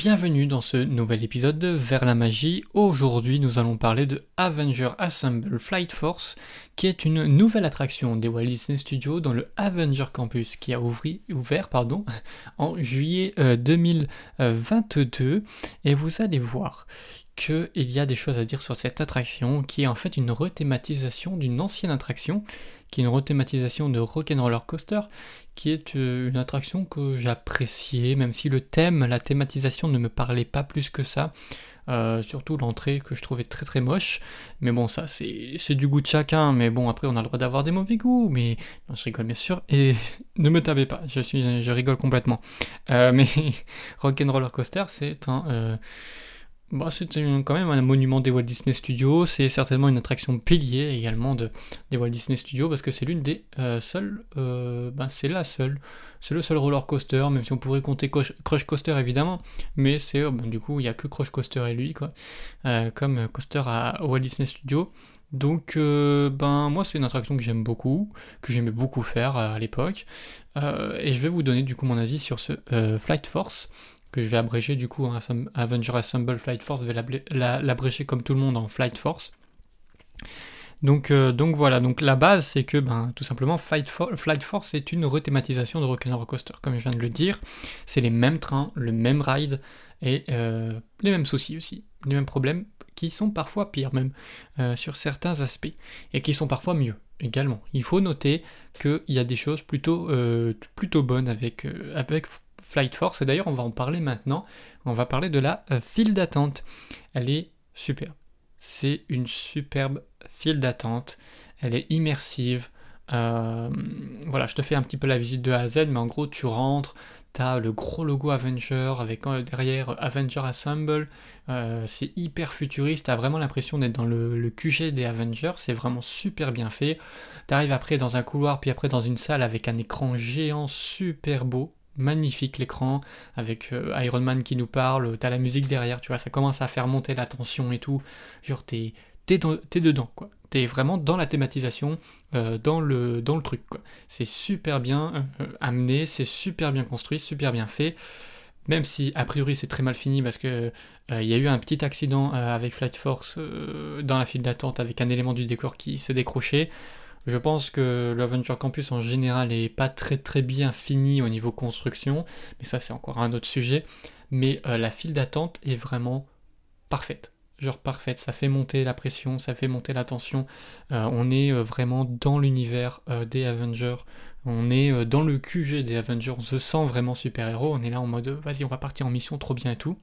Bienvenue dans ce nouvel épisode de Vers la magie. Aujourd'hui, nous allons parler de Avenger Assemble Flight Force, qui est une nouvelle attraction des Walt Disney Studios dans le Avenger Campus qui a ouvert en juillet 2022. Euh, Et vous allez voir qu'il y a des choses à dire sur cette attraction qui est en fait une rethématisation d'une ancienne attraction qui est une rethématisation de Rock'n'Roller Coaster, qui est euh, une attraction que j'appréciais, même si le thème, la thématisation ne me parlait pas plus que ça. Euh, surtout l'entrée que je trouvais très très moche. Mais bon, ça c'est du goût de chacun. Mais bon, après on a le droit d'avoir des mauvais goûts. Mais je rigole bien sûr. Et ne me tapez pas, je, suis, rigole complètement. Euh, mais Rock'n'Roller Coaster, c'est un bah, c'est quand même un monument des Walt Disney Studios, c'est certainement une attraction pilier également de, des Walt Disney Studios parce que c'est l'une des euh, seules, euh, bah, c'est la seule, c'est le seul roller coaster, même si on pourrait compter Crush, Coaster évidemment, mais c'est euh, du coup il n'y a que Crush Coaster et lui quoi, comme coaster à, Walt Disney Studios. Donc ben moi c'est une attraction que j'aime beaucoup, que j'aimais beaucoup faire à l'époque, et je vais vous donner du coup mon avis sur ce Flight Force que je vais abréger du coup en Avenger Assemble Flight Force, je vais l'abréger comme tout le monde en Flight Force. Donc, euh, donc voilà, donc la base c'est que ben, tout simplement Flight, Force est une rethématisation de Rock'n'Roller Coaster, comme je viens de le dire. C'est les mêmes trains, le même ride et euh, les mêmes soucis aussi, les mêmes problèmes qui sont parfois pires même euh, sur certains aspects et qui sont parfois mieux également. Il faut noter qu'il y a des choses plutôt, plutôt bonnes avec, avec Flight Force. Et d'ailleurs, on va en parler maintenant. On va parler de la euh, file d'attente. Elle est superbe. C'est une superbe file d'attente. Elle est immersive. Euh, voilà, je te fais un petit peu la visite de A à Z, mais en gros, tu rentres, tu as le gros logo Avenger avec euh, derrière Avenger Assemble. c'est hyper futuriste, tu as vraiment l'impression d'être dans le, le, QG des Avengers. C'est vraiment super bien fait. Tu arrives après dans un couloir, puis après dans une salle avec un écran géant super beau magnifique l'écran avec euh, Iron Man qui nous parle, t'as la musique derrière, tu vois, ça commence à faire monter la tension et tout. Genre t'es t'es dedans quoi. T'es vraiment dans la thématisation, euh, dans le truc. C'est super bien euh, amené, c'est super bien construit, super bien fait. Même si a priori c'est très mal fini parce que il y a eu un petit accident avec Flight Force dans la file d'attente avec un élément du décor qui s'est décroché. Je pense que l'Aventure Campus en général est pas très très bien fini au niveau construction, mais ça c'est encore un autre sujet. Mais euh, la file d'attente est vraiment parfaite. Genre parfaite, ça fait monter la pression, ça fait monter la tension. Euh, on est euh, vraiment dans l'univers des Avengers. On est dans le QG des Avengers, on se sent vraiment super-héros. On est là en mode vas-y, on va partir en mission, trop bien et tout.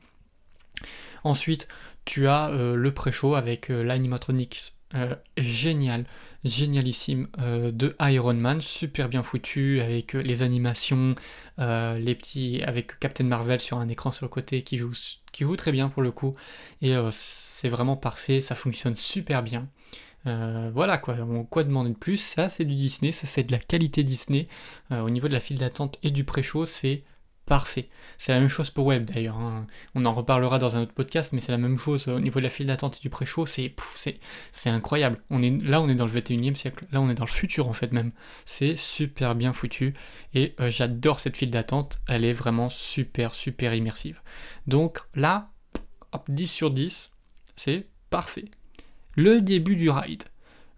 Ensuite, tu as le pré-show avec l'animatronics génial. Génialissime euh, de Iron Man, super bien foutu avec euh, les animations, euh, les petits avec Captain Marvel sur un écran sur le côté qui joue, qui joue très bien pour le coup. Et c'est vraiment parfait, ça fonctionne super bien. voilà quoi, quoi demander de plus? Ça c'est du Disney, ça c'est de la qualité Disney. au niveau de la file d'attente et du pré-show, c'est parfait. C'est la même chose pour web d'ailleurs. Hein. On en reparlera dans un autre podcast, mais c'est la même chose au niveau de la file d'attente et du pré-show. C'est, incroyable. On est, là, on est dans le 21e siècle. Là, on est dans le futur en fait même. C'est super bien foutu. Et euh, j'adore cette file d'attente. Elle est vraiment super, super immersive. Donc là, 10 sur 10, c'est parfait. Le début du ride.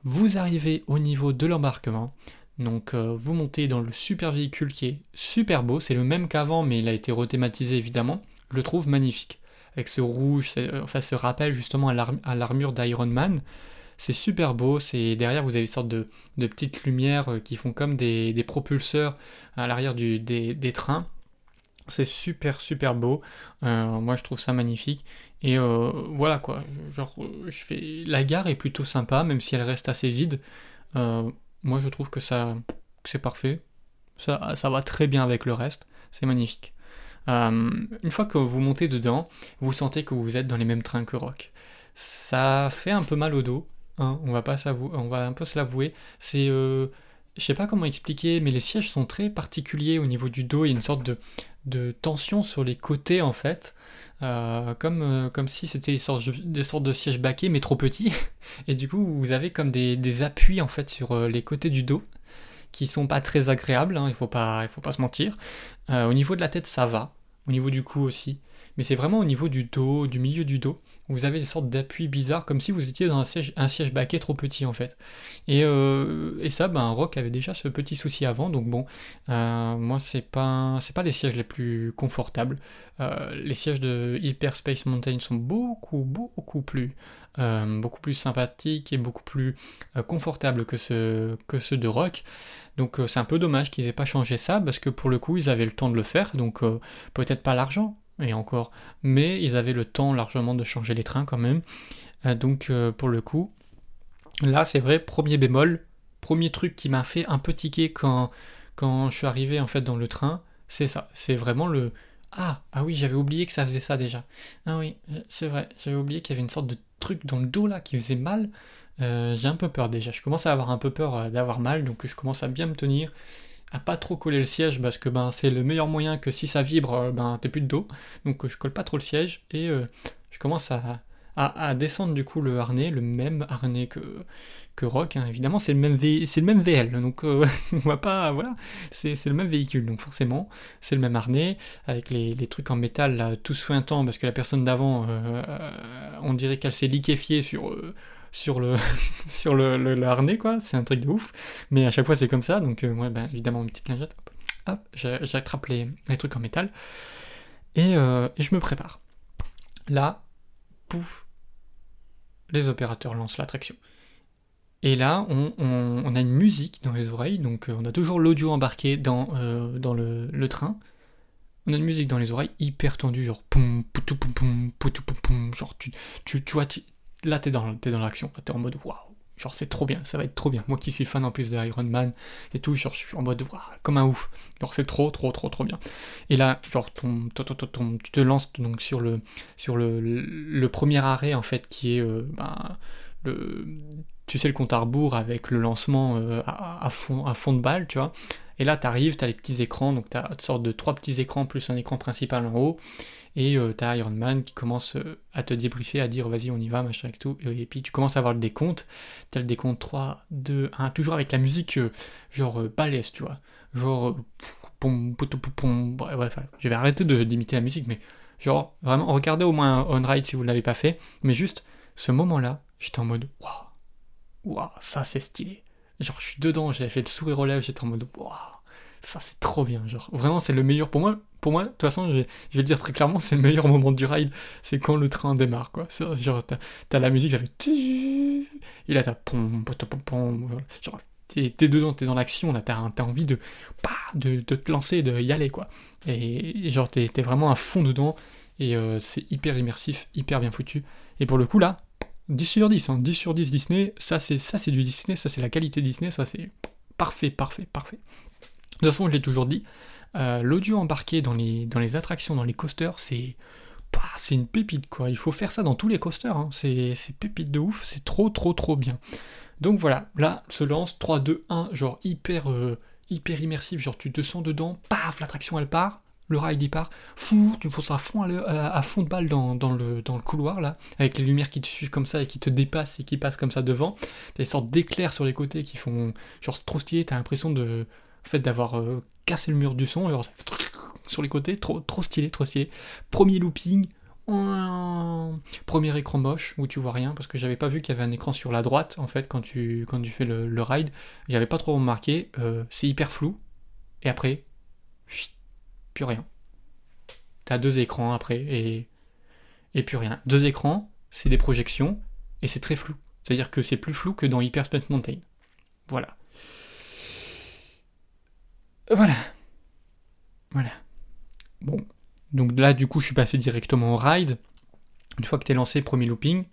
Vous arrivez au niveau de l'embarquement. Donc euh, vous montez dans le super véhicule qui est super beau, c'est le même qu'avant mais il a été rethématisé évidemment, je le trouve magnifique. Avec ce rouge, euh, enfin ce rappel justement à l'armure d'Iron Man, c'est super beau, c'est derrière vous avez une sorte de, petites lumières euh, qui font comme des, propulseurs à l'arrière des, des, trains. C'est super super beau, moi je trouve ça magnifique. Et voilà quoi, genre je fais... la gare est plutôt sympa même si elle reste assez vide. Moi, je trouve que ça, c'est parfait. Ça, va très bien avec le reste. C'est magnifique. Euh, une fois que vous montez dedans, vous sentez que vous êtes dans les mêmes trains que Rock. Ça fait un peu mal au dos. Hein, on va pas on va un peu se l'avouer. C'est, euh, je sais pas comment expliquer, mais les sièges sont très particuliers au niveau du dos. Il y a une sorte de, tension sur les côtés en fait. Euh, comme, euh, comme si c'était des sortes, de sièges baquets mais trop petits. Et du coup, vous avez comme des, appuis en fait sur euh, les côtés du dos qui sont pas très agréables, hein, il, faut il faut pas se mentir. au niveau de la tête, ça va. Au niveau du cou aussi. mais c'est vraiment au niveau du dos, du milieu du dos. Vous avez des sortes d'appuis bizarres, comme si vous étiez dans un siège, un siège baquet trop petit en fait. Et, euh, ça, ben, Rock avait déjà ce petit souci avant, donc bon, euh, moi c'est pas, c'est pas les sièges les plus confortables. Euh, les sièges de Hyperspace Mountain sont beaucoup, beaucoup plus, beaucoup plus sympathiques et beaucoup plus confortables que ceux de Rock. Donc c'est un peu dommage qu'ils aient pas changé ça, parce que pour le coup ils avaient le temps de le faire, donc peut-être pas l'argent, et encore. Mais ils avaient le temps largement de changer les trains quand même. Euh, donc euh, pour le coup, là c'est vrai, premier bémol, premier truc qui m'a fait un peu tiquer quand, quand je suis arrivé en fait dans le train, c'est ça. C'est vraiment le ah ah oui j'avais oublié que ça faisait ça déjà. Ah oui c'est vrai, j'avais oublié qu'il y avait une sorte de truc dans le dos là qui faisait mal. Euh, j'ai un peu peur déjà. Je commence à avoir un peu peur d'avoir mal, donc je commence à bien me tenir à pas trop coller le siège parce que ben c'est le meilleur moyen que si ça vibre, euh, ben t'es plus de dos. Donc je colle pas trop le siège et euh, je commence à, descendre du coup le harnais, le même harnais que, que Rock, hein. évidemment c'est le même c'est le même VL, donc euh, on va pas voilà, c'est le même véhicule, donc forcément c'est le même harnais avec les, les, trucs en métal là, tout sointant parce que la personne d'avant, on dirait qu'elle s'est liquéfiée sur sur le sur le, harnais quoi, c'est un truc de ouf. Mais à chaque fois c'est comme ça, donc moi euh, ben, évidemment une petite lingette, hop, j'attrape les, les, trucs en métal euh, et, je me prépare. Là, pouf, les opérateurs lancent l'attraction. Et là, on, a une musique dans les oreilles, donc euh, on a toujours l'audio embarqué dans, dans le, train. On a une musique dans les oreilles hyper tendue, genre poum, poutou, poum, poutou, poum, genre tu, tu, tu vois, là t'es dans, es dans l'action, t'es en mode waouh, genre c'est trop bien, ça va être trop bien. Moi qui suis fan en plus de Iron Man et tout, genre je suis en mode waouh, comme un ouf. Genre c'est trop, trop, trop, trop bien. Et là, genre ton, tu te lances donc sur le, sur le, premier arrêt en fait qui est euh, ben, le, tu sais le compte à rebours avec le lancement euh, à, fond, à fond de balle, tu vois. Et là, t'arrives, t'as les petits écrans, donc t'as une sorte de trois petits écrans plus un écran principal en haut et euh, t'as Iron Man qui commence euh, à te débriefer, à dire vas-y on y va, machin et tout, et, puis tu commences à avoir le décompte, t'as le décompte 3, 2, 1, toujours avec la musique euh, genre balèze, tu vois, genre pom, pom, bref, je vais arrêter d'imiter la musique, mais genre vraiment regardez au moins On Ride si vous ne l'avez pas fait, mais juste ce moment-là, j'étais en mode waouh, waouh, ça c'est stylé. Genre je suis dedans, j'avais fait le sourire aux lèvres, j'étais en mode waouh, ça c'est trop bien, genre vraiment c'est le meilleur pour moi, pour moi, de toute façon, je vais, le dire très clairement, c'est le meilleur moment du ride, c'est quand le train démarre, quoi. Genre, t'as la musique, ça fait... Et là, t'as... Genre, t'es dedans, t'es dans l'action, là, t'as envie de, de, de, te lancer, de y aller, quoi. Et, genre, t'es vraiment à fond dedans, et euh, c'est hyper immersif, hyper bien foutu. Et pour le coup, là, 10 sur 10, hein, 10 sur 10 Disney, ça c'est ça c'est du Disney, ça c'est la qualité Disney, ça c'est parfait, parfait, parfait. De toute façon, je l'ai toujours dit, euh, l'audio embarqué dans les, attractions, dans les coasters, c'est c'est une pépite quoi. Il faut faire ça dans tous les coasters. Hein. C'est pépite de ouf. C'est trop trop trop bien. Donc voilà, là se lance 3, 2, 1, genre hyper, euh, hyper immersif. Genre tu te sens dedans, paf, l'attraction elle part. Le ride il part, fou, tu fonces à fond, à, fond de balle dans, le, dans le couloir là, avec les lumières qui te suivent comme ça et qui te dépassent et qui passent comme ça devant. T'as des sortes d'éclairs sur les côtés qui font genre trop stylé, t'as l'impression de, en fait, d'avoir euh, cassé le mur du son, genre, sur les côtés, trop, trop stylé, trop stylé. Premier looping, premier écran moche où tu vois rien parce que j'avais pas vu qu'il y avait un écran sur la droite en fait quand tu, quand tu fais le, ride. J'avais pas trop remarqué, euh, c'est hyper flou. Et après, plus rien. T'as deux écrans après et, et plus rien. Deux écrans, c'est des projections et c'est très flou. C'est-à-dire que c'est plus flou que dans Hyper Space Mountain. Voilà. Voilà. Voilà. Bon. Donc là, du coup, je suis passé directement au ride. Une fois que t'es lancé, premier looping.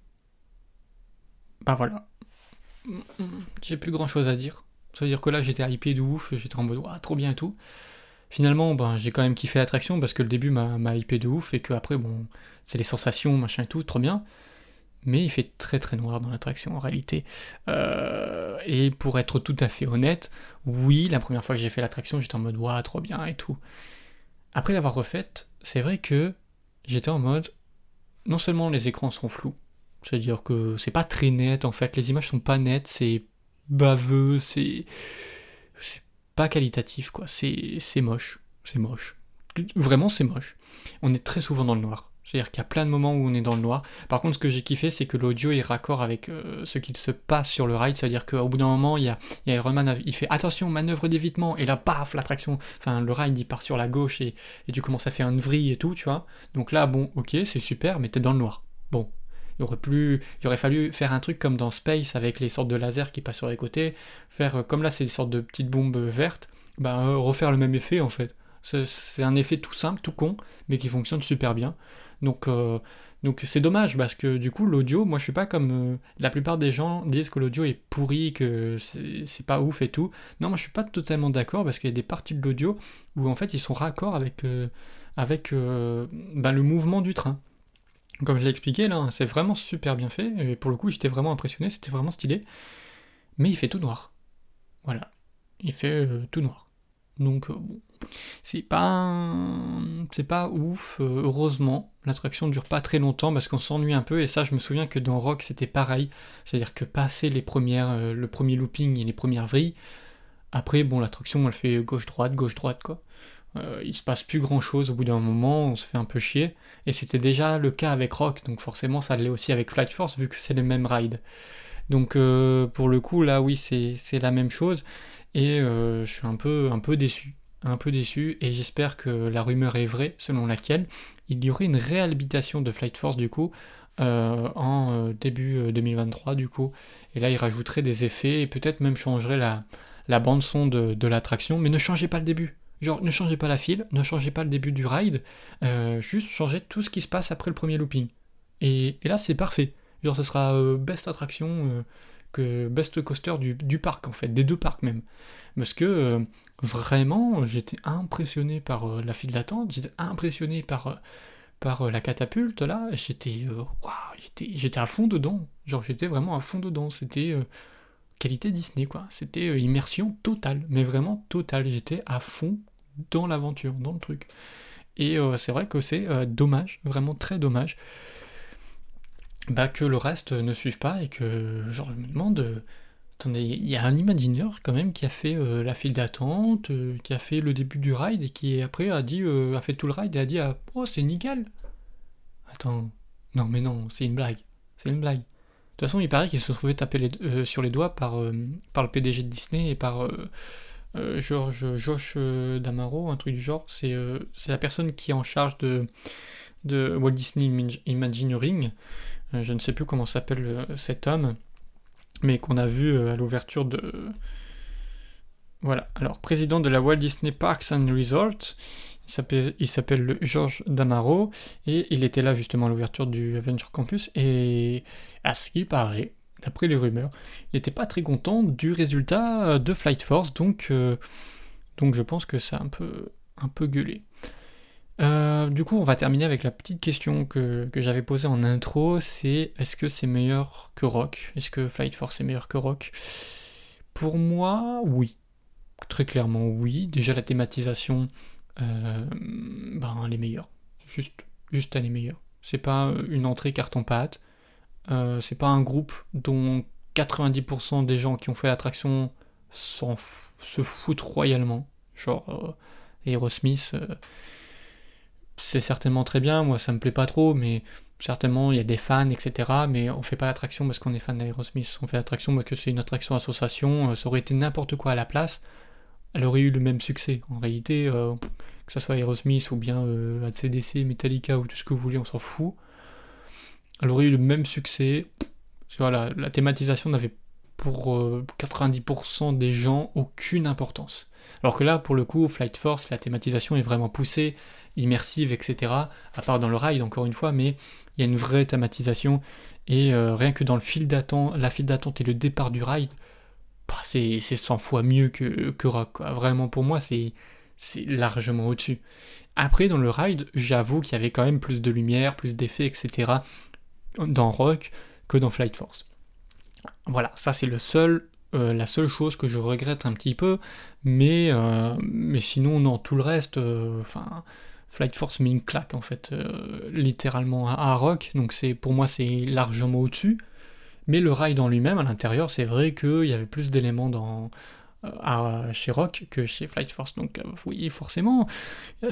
Bah voilà. J'ai plus grand chose à dire. Ça veut dire que là, j'étais hypé de ouf. J'étais en mode, ah, trop bien et tout. Finalement, ben, j'ai quand même kiffé l'attraction parce que le début m'a hypé de ouf et que après, bon, c'est les sensations, machin et tout, trop bien mais il fait très très noir dans l'attraction en réalité. Euh, et pour être tout à fait honnête, oui, la première fois que j'ai fait l'attraction, j'étais en mode waouh, trop bien et tout. Après l'avoir refaite, c'est vrai que j'étais en mode non seulement les écrans sont flous, c'est-à-dire que c'est pas très net en fait, les images sont pas nettes, c'est baveux, c'est c'est pas qualitatif quoi, c'est c'est moche, c'est moche. vraiment c'est moche. On est très souvent dans le noir. C'est-à-dire qu'il y a plein de moments où on est dans le noir. Par contre, ce que j'ai kiffé, c'est que l'audio est raccord avec euh, ce qu'il se passe sur le ride. C'est-à-dire qu'au bout d'un moment, il y, a, Iron Man, il fait attention, manœuvre d'évitement, et là, paf, l'attraction, enfin, le ride, il part sur la gauche et, et tu commences à faire une vrille et tout, tu vois. Donc là, bon, ok, c'est super, mais t'es dans le noir. Bon, il aurait, plus, il aurait fallu faire un truc comme dans Space avec les sortes de lasers qui passent sur les côtés, faire euh, comme là c'est des sortes de petites bombes vertes, bah refaire le même effet en fait. C'est un effet tout simple, tout con, mais qui fonctionne super bien. Donc euh, donc c'est dommage parce que du coup l'audio, moi je suis pas comme euh, la plupart des gens disent que l'audio est pourri, que c'est pas ouf et tout. Non, moi je suis pas totalement d'accord parce qu'il y a des parties de l'audio où en fait ils sont raccords avec avec bah, le mouvement du train. Comme je l'ai expliqué là, c'est vraiment super bien fait, et pour le coup j'étais vraiment impressionné, c'était vraiment stylé. Mais il fait tout noir. Voilà. Il fait euh, tout noir. Donc euh, bon. C'est pas ouf, euh, heureusement. L'attraction dure pas très longtemps parce qu'on s'ennuie un peu et ça je me souviens que dans Rock c'était pareil. C'est-à-dire que passer les premières le premier looping et les premières vrilles, après bon l'attraction elle fait gauche droite, gauche droite quoi. Euh, il se passe plus grand chose au bout d'un moment, on se fait un peu chier. Et c'était déjà le cas avec Rock, donc forcément ça l'est aussi avec Flight Force vu que c'est les mêmes rides. Donc euh, pour le coup là oui c'est la même chose et euh, je suis un peu, déçu. Un peu déçu et j'espère que la rumeur est vraie selon laquelle il y aurait une réhabilitation de Flight Force du coup en début 2023 du coup. Et là il rajouterait des effets et peut-être même changerait la, la bande son de l'attraction mais ne changez pas le début Genre, ne changez pas la file, ne changez pas le début du ride, euh, juste changez tout ce qui se passe après le premier looping. Et, là, c'est parfait. Genre, ce sera euh, best attraction, euh, best coaster du, parc, en fait, des deux parcs même. Parce que vraiment, j'étais impressionné par la file d'attente, j'étais impressionné par, par la catapulte, là, j'étais j'étais à fond dedans. Genre, j'étais vraiment à fond dedans. C'était qualité Disney, quoi. C'était euh, immersion totale, mais vraiment totale. J'étais à fond dans l'aventure, dans le truc. Et euh, c'est vrai que c'est euh, dommage, vraiment très dommage, bah, que le reste ne suive pas et que, genre, je me demande. attendez, il y a un imagineur quand même qui a fait la file d'attente, qui a fait le début du ride et qui après a dit, a fait tout le ride et a dit ah, oh c'est nickel. Attends, non mais non, c'est une blague, c'est une blague. De toute façon, il paraît qu'il se trouvait tapé euh, sur les doigts par, euh, par le PDG de Disney et par euh, George, Josh Damaro, un truc du genre. C'est la personne qui est en charge de, de Walt Disney Imagineering. Je ne sais plus comment s'appelle cet homme, mais qu'on a vu à l'ouverture de. Voilà, alors président de la Walt Disney Parks and Resorts, il s'appelle Georges Damaro et il était là justement à l'ouverture du Avenger Campus et à ce qui paraît, d'après les rumeurs, il n'était pas très content du résultat de Flight Force donc, euh, donc je pense que ça a un peu, un peu gueulé. Euh, du coup, on va terminer avec la petite question que, que j'avais posée en intro, c'est est-ce que c'est meilleur que Rock? Est-ce que Flight Force est meilleur que Rock? Pour moi, oui. Très clairement, oui. Déjà, la thématisation, euh, ben, elle est meilleure. Juste, juste elle est meilleure. C'est pas une entrée carton-pâte. Euh, c'est pas un groupe dont 90% des gens qui ont fait l'attraction se foutent royalement. Genre Aerosmith, c'est certainement très bien. Moi, ça me plaît pas trop, mais certainement il y a des fans, etc. Mais on fait pas l'attraction parce qu'on est fan d'Aerosmith. On fait l'attraction parce que c'est une attraction association. ça aurait été n'importe quoi à la place elle aurait eu le même succès. En réalité, euh, que ce soit Aerosmith ou bien euh, ACDC, Metallica ou tout ce que vous voulez, on s'en fout. Elle aurait eu le même succès. Voilà, la thématisation n'avait pour 90% euh, des gens aucune importance. Alors que là, pour le coup, Flight Force, la thématisation est vraiment poussée, immersive, etc. À part dans le ride, encore une fois, mais il y a une vraie thématisation. Et rien que dans le fil d'attente, la file d'attente et le départ du ride, bah, c'est 100 fois mieux que Rock. Vraiment, pour moi, c'est largement au-dessus. Après, dans le ride, j'avoue qu'il y avait quand même plus de lumière, plus d'effets, etc. dans Rock que dans Flight Force. Voilà, ça c'est le seul, euh, la seule chose que je regrette un petit peu, mais, euh, sinon, non, tout le reste, euh, Flight Force met une claque en fait, littéralement à, Rock, donc pour moi c'est largement au-dessus. Mais le ride en lui-même, à l'intérieur, c'est vrai qu'il y avait plus d'éléments dans, chez Rock que chez Flight Force. Donc oui, forcément,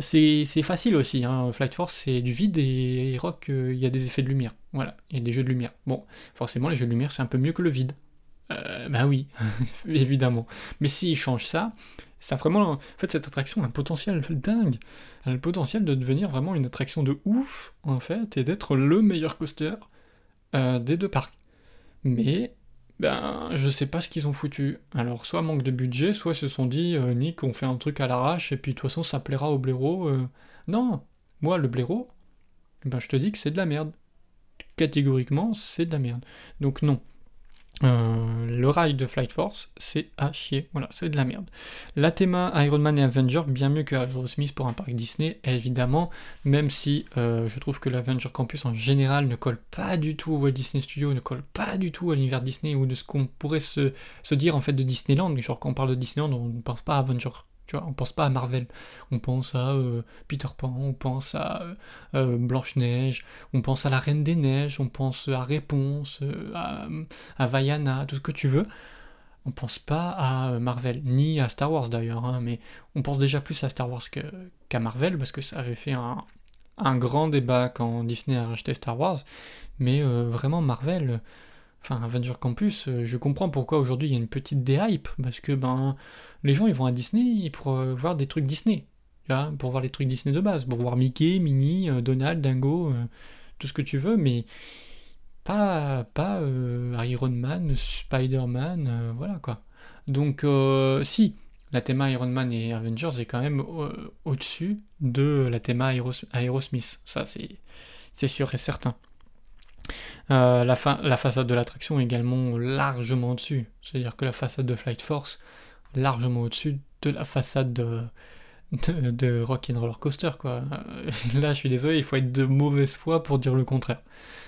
c'est facile aussi. Hein. Flight Force, c'est du vide et Rock, il y a des effets de lumière. Voilà, il y a des jeux de lumière. Bon, forcément, les jeux de lumière, c'est un peu mieux que le vide. Euh, bah oui, évidemment. Mais s'ils changent ça, ça vraiment. En fait, cette attraction a un potentiel dingue. Elle a le potentiel de devenir vraiment une attraction de ouf, en fait, et d'être le meilleur coaster euh, des deux parcs. Mais, ben, je sais pas ce qu'ils ont foutu. Alors, soit manque de budget, soit ils se sont dit, euh, Nick, on fait un truc à l'arrache, et puis de toute façon, ça plaira au blaireau. Euh. Non, moi, le blaireau, ben, je te dis que c'est de la merde. Catégoriquement, c'est de la merde. Donc, non. Euh, le ride de Flight Force, c'est à chier. Voilà, c'est de la merde. La théma Iron Man et Avenger, bien mieux que Aerosmith pour un parc Disney, évidemment, même si euh, je trouve que l'Avenger Campus en général ne colle pas du tout au Walt Disney Studio, ne colle pas du tout à l'univers Disney ou de ce qu'on pourrait se, se, dire en fait de Disneyland. Genre quand on parle de Disneyland, on ne pense pas à Avenger tu vois, on pense pas à Marvel, on pense à euh, Peter Pan, on pense à euh, euh, Blanche-Neige, on pense à la Reine des Neiges, on pense à Réponse, à, à Vaiana, tout ce que tu veux. On pense pas à Marvel, ni à Star Wars d'ailleurs, hein, mais on pense déjà plus à Star Wars qu'à Marvel, parce que ça avait fait un, un, grand débat quand Disney a racheté Star Wars, mais vraiment Marvel enfin Avenger Campus, euh, je comprends pourquoi aujourd'hui il y a une petite déhype, parce que ben les gens ils vont à Disney pour euh, voir des trucs Disney, pour voir les trucs Disney de base, pour voir Mickey, Minnie, euh, Donald, Dingo, tout ce que tu veux, mais pas, pas Iron Man, Spider-Man, voilà quoi. Donc si, la théma Iron Man et Avengers est quand même au-dessus de la théma Aerosmith, ça c'est sûr et certain. Euh, la, façade de l'attraction également largement au-dessus. C'est-à-dire que la façade de Flight Force, largement au-dessus de la façade de, de, de Roller Coaster. Quoi. Euh, là, je suis désolé, il faut être de mauvaise foi pour dire le contraire.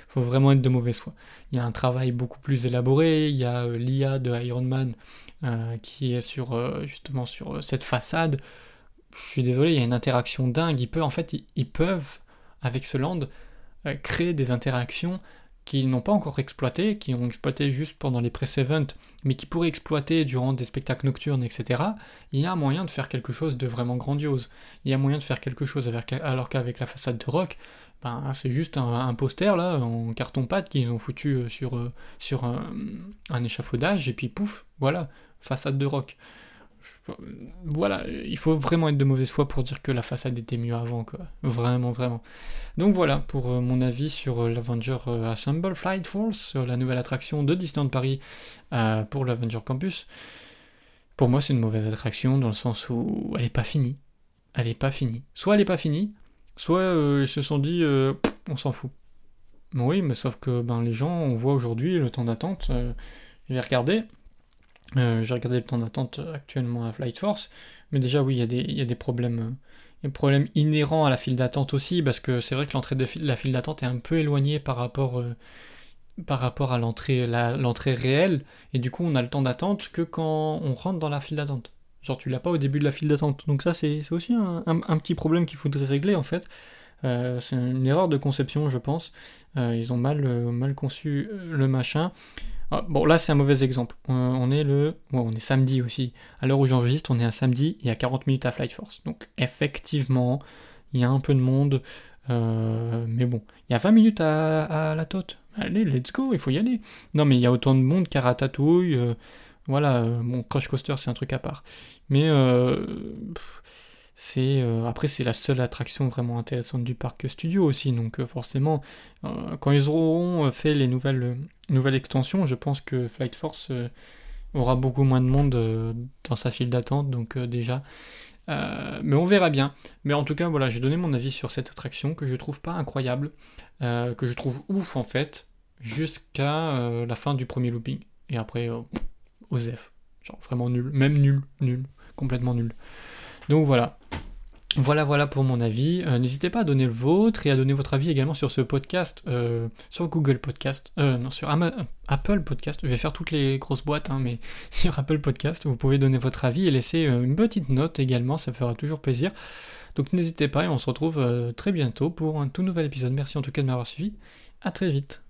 Il faut vraiment être de mauvaise foi. Il y a un travail beaucoup plus élaboré, il y a euh, l'IA de Iron Man qui est sur, justement sur cette façade. Je suis désolé, il y a une interaction dingue. Ils en fait, ils peuvent, avec ce land, créer des interactions qu'ils n'ont pas encore exploité, qui ont exploité juste pendant les press-events, mais qui pourraient exploiter durant des spectacles nocturnes, etc., il y a moyen de faire quelque chose de vraiment grandiose. Il y a moyen de faire quelque chose alors qu'avec la façade de rock, ben, c'est juste un, poster là en carton-pâte qu'ils ont foutu euh, sur, euh, sur un, échafaudage, et puis pouf, voilà, façade de rock voilà, il faut vraiment être de mauvaise foi pour dire que la façade était mieux avant, quoi. Vraiment, vraiment. Donc voilà pour euh, mon avis sur euh, l'Avenger euh, Assemble Flight Force, la nouvelle attraction de Disneyland Paris pour l'Avenger Campus. Pour moi, c'est une mauvaise attraction dans le sens où elle est pas finie. Elle est pas finie. Soit elle est pas finie, soit ils se sont dit on s'en fout. Oui, mais sauf que ben, les gens, on voit aujourd'hui le temps d'attente. je vais regarder. Euh, j'ai regardé le temps d'attente actuellement à Flight Force, mais déjà oui, il y, a des problèmes, des problèmes inhérents à la file d'attente aussi, parce que c'est vrai que l'entrée de la file d'attente est un peu éloignée par rapport, euh, par rapport à l'entrée, l'entrée réelle, et du coup on a le temps d'attente que quand on rentre dans la file d'attente. Genre tu l'as pas au début de la file d'attente. Donc ça c'est aussi un, petit problème qu'il faudrait régler en fait. Euh, c'est une erreur de conception je pense. ils ont mal, mal conçu le machin. Ah, bon, là, c'est un mauvais exemple. On, est le. on est samedi aussi. À l'heure où j'enregistre, on est un samedi, il y a 40 minutes à Flight Force. Donc, effectivement, il y a un peu de monde. Euh, mais bon, il y a 20 minutes à, la tote. Allez, let's go, il faut y aller. Non, mais il y a autant de monde qu'à Ratatouille. Euh, voilà, euh, mon Crush Coaster, c'est un truc à part. Mais. C'est euh, après c'est la seule attraction vraiment intéressante du parc studio aussi, donc euh, forcément euh, quand ils auront fait les nouvelles nouvelles extensions, je pense que Flight Force aura beaucoup moins de monde dans sa file d'attente, donc déjà. mais on verra bien. Mais en tout cas, voilà, j'ai donné mon avis sur cette attraction que je trouve pas incroyable, que je trouve ouf en fait, jusqu'à la fin du premier looping. Et après, Osef. Genre vraiment nul. Même nul, nul. Complètement nul. Donc voilà. Voilà, voilà pour mon avis. Euh, n'hésitez pas à donner le vôtre et à donner votre avis également sur ce podcast, euh, sur Google Podcast, euh, non, sur Apple Podcast. Je vais faire toutes les grosses boîtes, hein, mais sur Apple Podcast, vous pouvez donner votre avis et laisser une petite note également, ça fera toujours plaisir. Donc n'hésitez pas et on se retrouve très bientôt pour un tout nouvel épisode. Merci en tout cas de m'avoir suivi. À très vite.